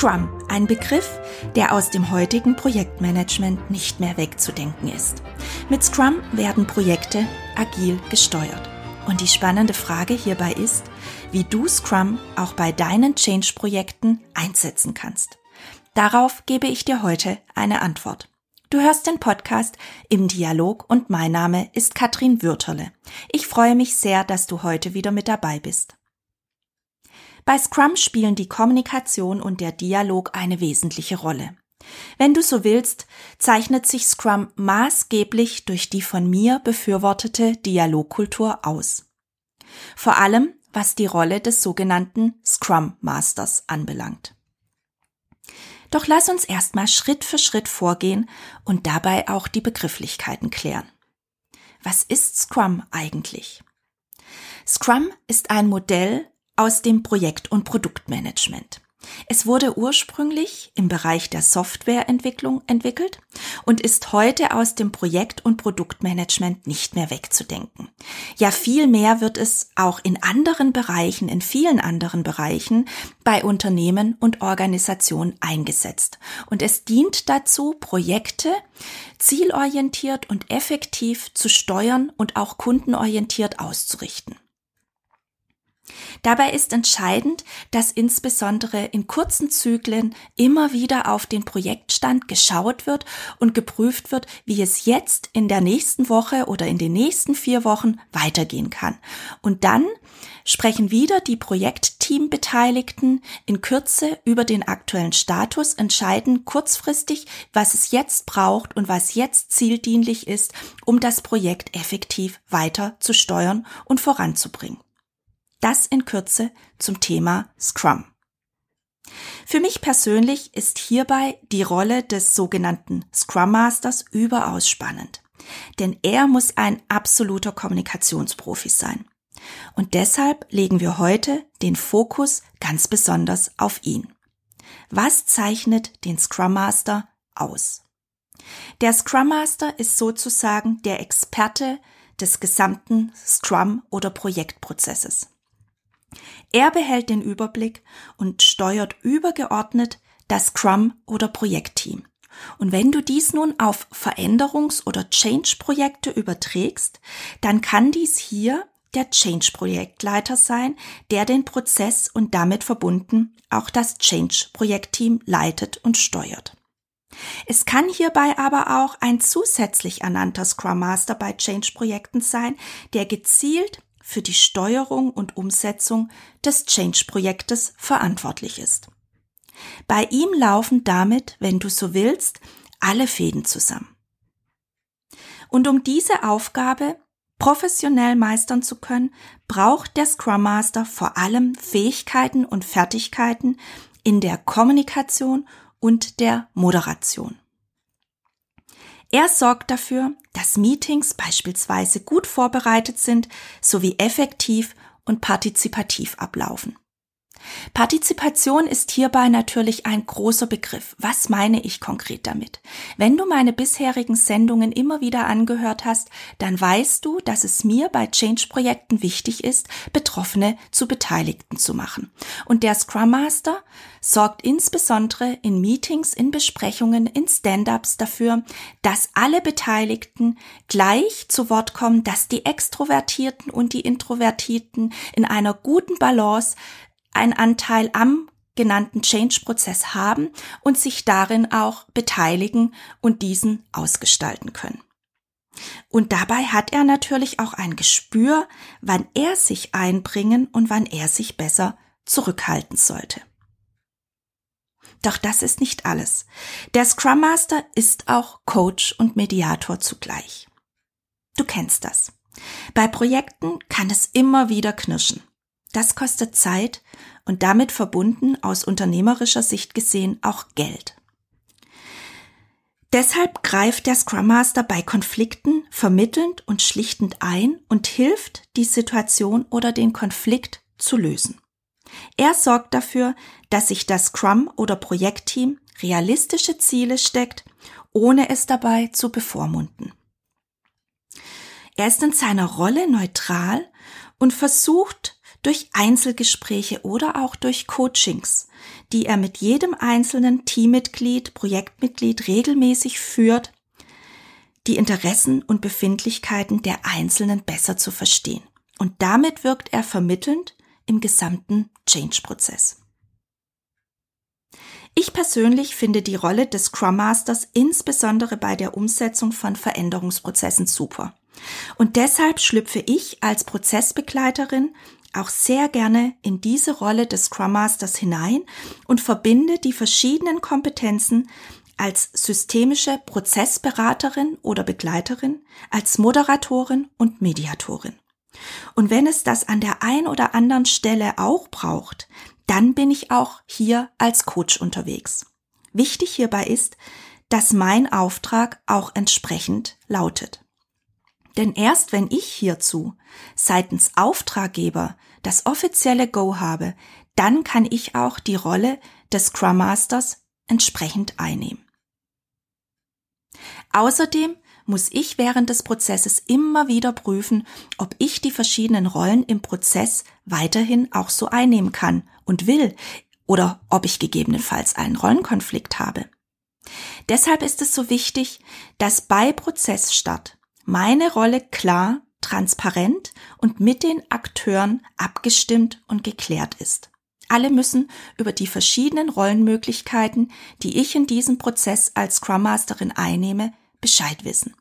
Scrum, ein Begriff, der aus dem heutigen Projektmanagement nicht mehr wegzudenken ist. Mit Scrum werden Projekte agil gesteuert. Und die spannende Frage hierbei ist, wie du Scrum auch bei deinen Change-Projekten einsetzen kannst. Darauf gebe ich dir heute eine Antwort. Du hörst den Podcast im Dialog und mein Name ist Katrin Würterle. Ich freue mich sehr, dass du heute wieder mit dabei bist. Bei Scrum spielen die Kommunikation und der Dialog eine wesentliche Rolle. Wenn du so willst, zeichnet sich Scrum maßgeblich durch die von mir befürwortete Dialogkultur aus. Vor allem, was die Rolle des sogenannten Scrum Masters anbelangt. Doch lass uns erstmal Schritt für Schritt vorgehen und dabei auch die Begrifflichkeiten klären. Was ist Scrum eigentlich? Scrum ist ein Modell aus dem Projekt- und Produktmanagement. Es wurde ursprünglich im Bereich der Softwareentwicklung entwickelt und ist heute aus dem Projekt- und Produktmanagement nicht mehr wegzudenken. Ja, viel mehr wird es auch in anderen Bereichen, in vielen anderen Bereichen bei Unternehmen und Organisationen eingesetzt. Und es dient dazu, Projekte zielorientiert und effektiv zu steuern und auch kundenorientiert auszurichten. Dabei ist entscheidend, dass insbesondere in kurzen Zyklen immer wieder auf den Projektstand geschaut wird und geprüft wird, wie es jetzt in der nächsten Woche oder in den nächsten vier Wochen weitergehen kann. Und dann sprechen wieder die Projektteambeteiligten in Kürze über den aktuellen Status, entscheiden kurzfristig, was es jetzt braucht und was jetzt zieldienlich ist, um das Projekt effektiv weiter zu steuern und voranzubringen. Das in Kürze zum Thema Scrum. Für mich persönlich ist hierbei die Rolle des sogenannten Scrum Masters überaus spannend. Denn er muss ein absoluter Kommunikationsprofi sein. Und deshalb legen wir heute den Fokus ganz besonders auf ihn. Was zeichnet den Scrum Master aus? Der Scrum Master ist sozusagen der Experte des gesamten Scrum- oder Projektprozesses. Er behält den Überblick und steuert übergeordnet das Scrum oder Projektteam. Und wenn du dies nun auf Veränderungs- oder Change-Projekte überträgst, dann kann dies hier der Change-Projektleiter sein, der den Prozess und damit verbunden auch das Change-Projektteam leitet und steuert. Es kann hierbei aber auch ein zusätzlich ernannter Scrum Master bei Change-Projekten sein, der gezielt für die Steuerung und Umsetzung des Change-Projektes verantwortlich ist. Bei ihm laufen damit, wenn du so willst, alle Fäden zusammen. Und um diese Aufgabe professionell meistern zu können, braucht der Scrum Master vor allem Fähigkeiten und Fertigkeiten in der Kommunikation und der Moderation. Er sorgt dafür, dass Meetings beispielsweise gut vorbereitet sind sowie effektiv und partizipativ ablaufen. Partizipation ist hierbei natürlich ein großer Begriff. Was meine ich konkret damit? Wenn du meine bisherigen Sendungen immer wieder angehört hast, dann weißt du, dass es mir bei Change-Projekten wichtig ist, Betroffene zu Beteiligten zu machen. Und der Scrum Master sorgt insbesondere in Meetings, in Besprechungen, in Stand-ups dafür, dass alle Beteiligten gleich zu Wort kommen, dass die Extrovertierten und die Introvertierten in einer guten Balance einen Anteil am genannten Change-Prozess haben und sich darin auch beteiligen und diesen ausgestalten können. Und dabei hat er natürlich auch ein Gespür, wann er sich einbringen und wann er sich besser zurückhalten sollte. Doch das ist nicht alles. Der Scrum Master ist auch Coach und Mediator zugleich. Du kennst das. Bei Projekten kann es immer wieder knirschen. Das kostet Zeit und damit verbunden aus unternehmerischer Sicht gesehen auch Geld. Deshalb greift der Scrum Master bei Konflikten vermittelnd und schlichtend ein und hilft, die Situation oder den Konflikt zu lösen. Er sorgt dafür, dass sich das Scrum oder Projektteam realistische Ziele steckt, ohne es dabei zu bevormunden. Er ist in seiner Rolle neutral und versucht durch Einzelgespräche oder auch durch Coachings, die er mit jedem einzelnen Teammitglied, Projektmitglied regelmäßig führt, die Interessen und Befindlichkeiten der Einzelnen besser zu verstehen. Und damit wirkt er vermittelnd im gesamten Change-Prozess. Ich persönlich finde die Rolle des Scrum Masters insbesondere bei der Umsetzung von Veränderungsprozessen super. Und deshalb schlüpfe ich als Prozessbegleiterin auch sehr gerne in diese Rolle des Scrum Masters hinein und verbinde die verschiedenen Kompetenzen als systemische Prozessberaterin oder Begleiterin, als Moderatorin und Mediatorin. Und wenn es das an der ein oder anderen Stelle auch braucht, dann bin ich auch hier als Coach unterwegs. Wichtig hierbei ist, dass mein Auftrag auch entsprechend lautet. Denn erst wenn ich hierzu seitens Auftraggeber das offizielle Go habe, dann kann ich auch die Rolle des Scrum Masters entsprechend einnehmen. Außerdem muss ich während des Prozesses immer wieder prüfen, ob ich die verschiedenen Rollen im Prozess weiterhin auch so einnehmen kann und will oder ob ich gegebenenfalls einen Rollenkonflikt habe. Deshalb ist es so wichtig, dass bei Prozessstart meine Rolle klar, transparent und mit den Akteuren abgestimmt und geklärt ist. Alle müssen über die verschiedenen Rollenmöglichkeiten, die ich in diesem Prozess als Scrum Masterin einnehme, Bescheid wissen.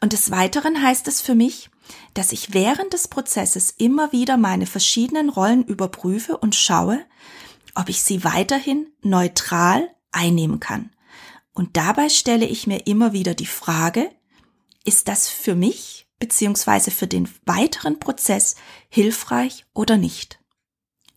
Und des Weiteren heißt es für mich, dass ich während des Prozesses immer wieder meine verschiedenen Rollen überprüfe und schaue, ob ich sie weiterhin neutral einnehmen kann. Und dabei stelle ich mir immer wieder die Frage, ist das für mich bzw. für den weiteren Prozess hilfreich oder nicht?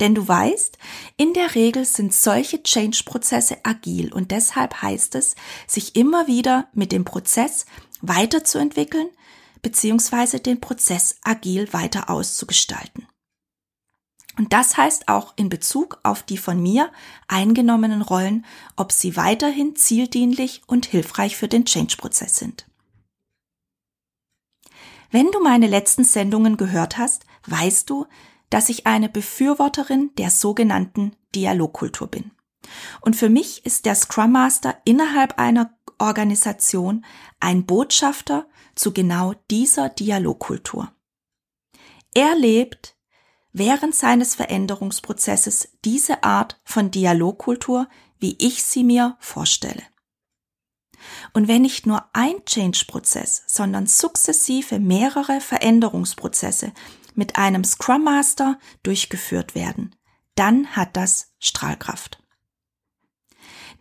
Denn du weißt, in der Regel sind solche Change-Prozesse agil und deshalb heißt es, sich immer wieder mit dem Prozess weiterzuentwickeln bzw. den Prozess agil weiter auszugestalten. Und das heißt auch in Bezug auf die von mir eingenommenen Rollen, ob sie weiterhin zieldienlich und hilfreich für den Change-Prozess sind. Wenn du meine letzten Sendungen gehört hast, weißt du, dass ich eine Befürworterin der sogenannten Dialogkultur bin. Und für mich ist der Scrum Master innerhalb einer Organisation ein Botschafter zu genau dieser Dialogkultur. Er lebt während seines Veränderungsprozesses diese Art von Dialogkultur, wie ich sie mir vorstelle. Und wenn nicht nur ein Change-Prozess, sondern sukzessive mehrere Veränderungsprozesse mit einem Scrum Master durchgeführt werden, dann hat das Strahlkraft.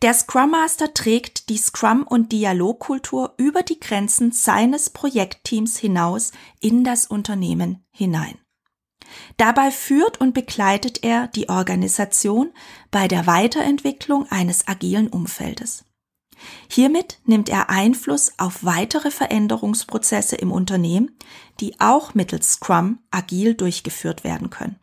Der Scrum Master trägt die Scrum- und Dialogkultur über die Grenzen seines Projektteams hinaus in das Unternehmen hinein. Dabei führt und begleitet er die Organisation bei der Weiterentwicklung eines agilen Umfeldes. Hiermit nimmt er Einfluss auf weitere Veränderungsprozesse im Unternehmen, die auch mittels Scrum agil durchgeführt werden können.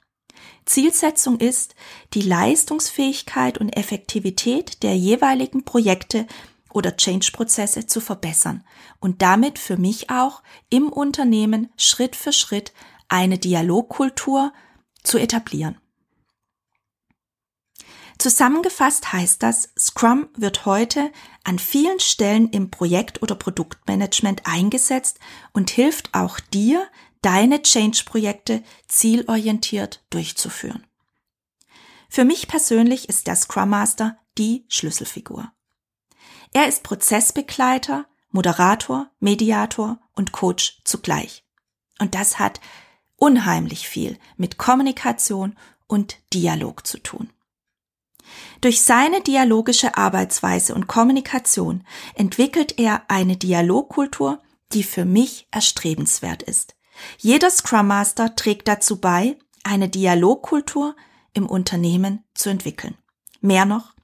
Zielsetzung ist, die Leistungsfähigkeit und Effektivität der jeweiligen Projekte oder Change-Prozesse zu verbessern und damit für mich auch im Unternehmen Schritt für Schritt eine Dialogkultur zu etablieren. Zusammengefasst heißt das, Scrum wird heute an vielen Stellen im Projekt- oder Produktmanagement eingesetzt und hilft auch dir, deine Change-Projekte zielorientiert durchzuführen. Für mich persönlich ist der Scrum Master die Schlüsselfigur. Er ist Prozessbegleiter, Moderator, Mediator und Coach zugleich. Und das hat unheimlich viel mit Kommunikation und Dialog zu tun. Durch seine dialogische Arbeitsweise und Kommunikation entwickelt er eine Dialogkultur, die für mich erstrebenswert ist. Jeder Scrum Master trägt dazu bei, eine Dialogkultur im Unternehmen zu entwickeln. Mehr noch,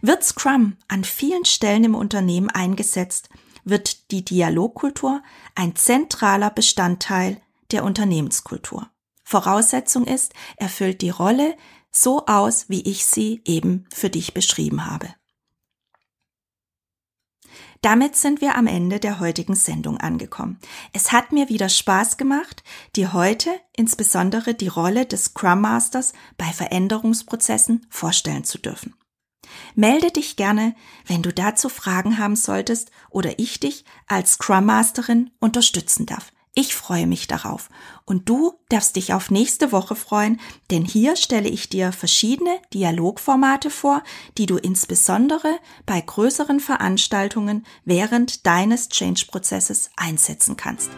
wird Scrum an vielen Stellen im Unternehmen eingesetzt, wird die Dialogkultur ein zentraler Bestandteil der Unternehmenskultur. Voraussetzung ist, erfüllt die Rolle so aus, wie ich sie eben für dich beschrieben habe. Damit sind wir am Ende der heutigen Sendung angekommen. Es hat mir wieder Spaß gemacht, dir heute insbesondere die Rolle des Scrum Masters bei Veränderungsprozessen vorstellen zu dürfen. Melde dich gerne, wenn du dazu Fragen haben solltest oder ich dich als Scrum Masterin unterstützen darf. Ich freue mich darauf. Und du darfst dich auf nächste Woche freuen, denn hier stelle ich dir verschiedene Dialogformate vor, die du insbesondere bei größeren Veranstaltungen während deines Change-Prozesses einsetzen kannst.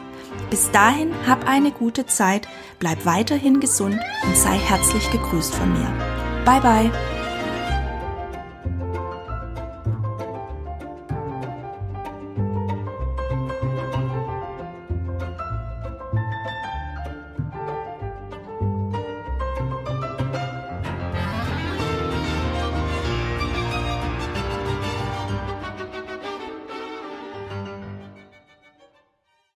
Bis dahin hab eine gute Zeit, bleib weiterhin gesund und sei herzlich gegrüßt von mir. Bye bye!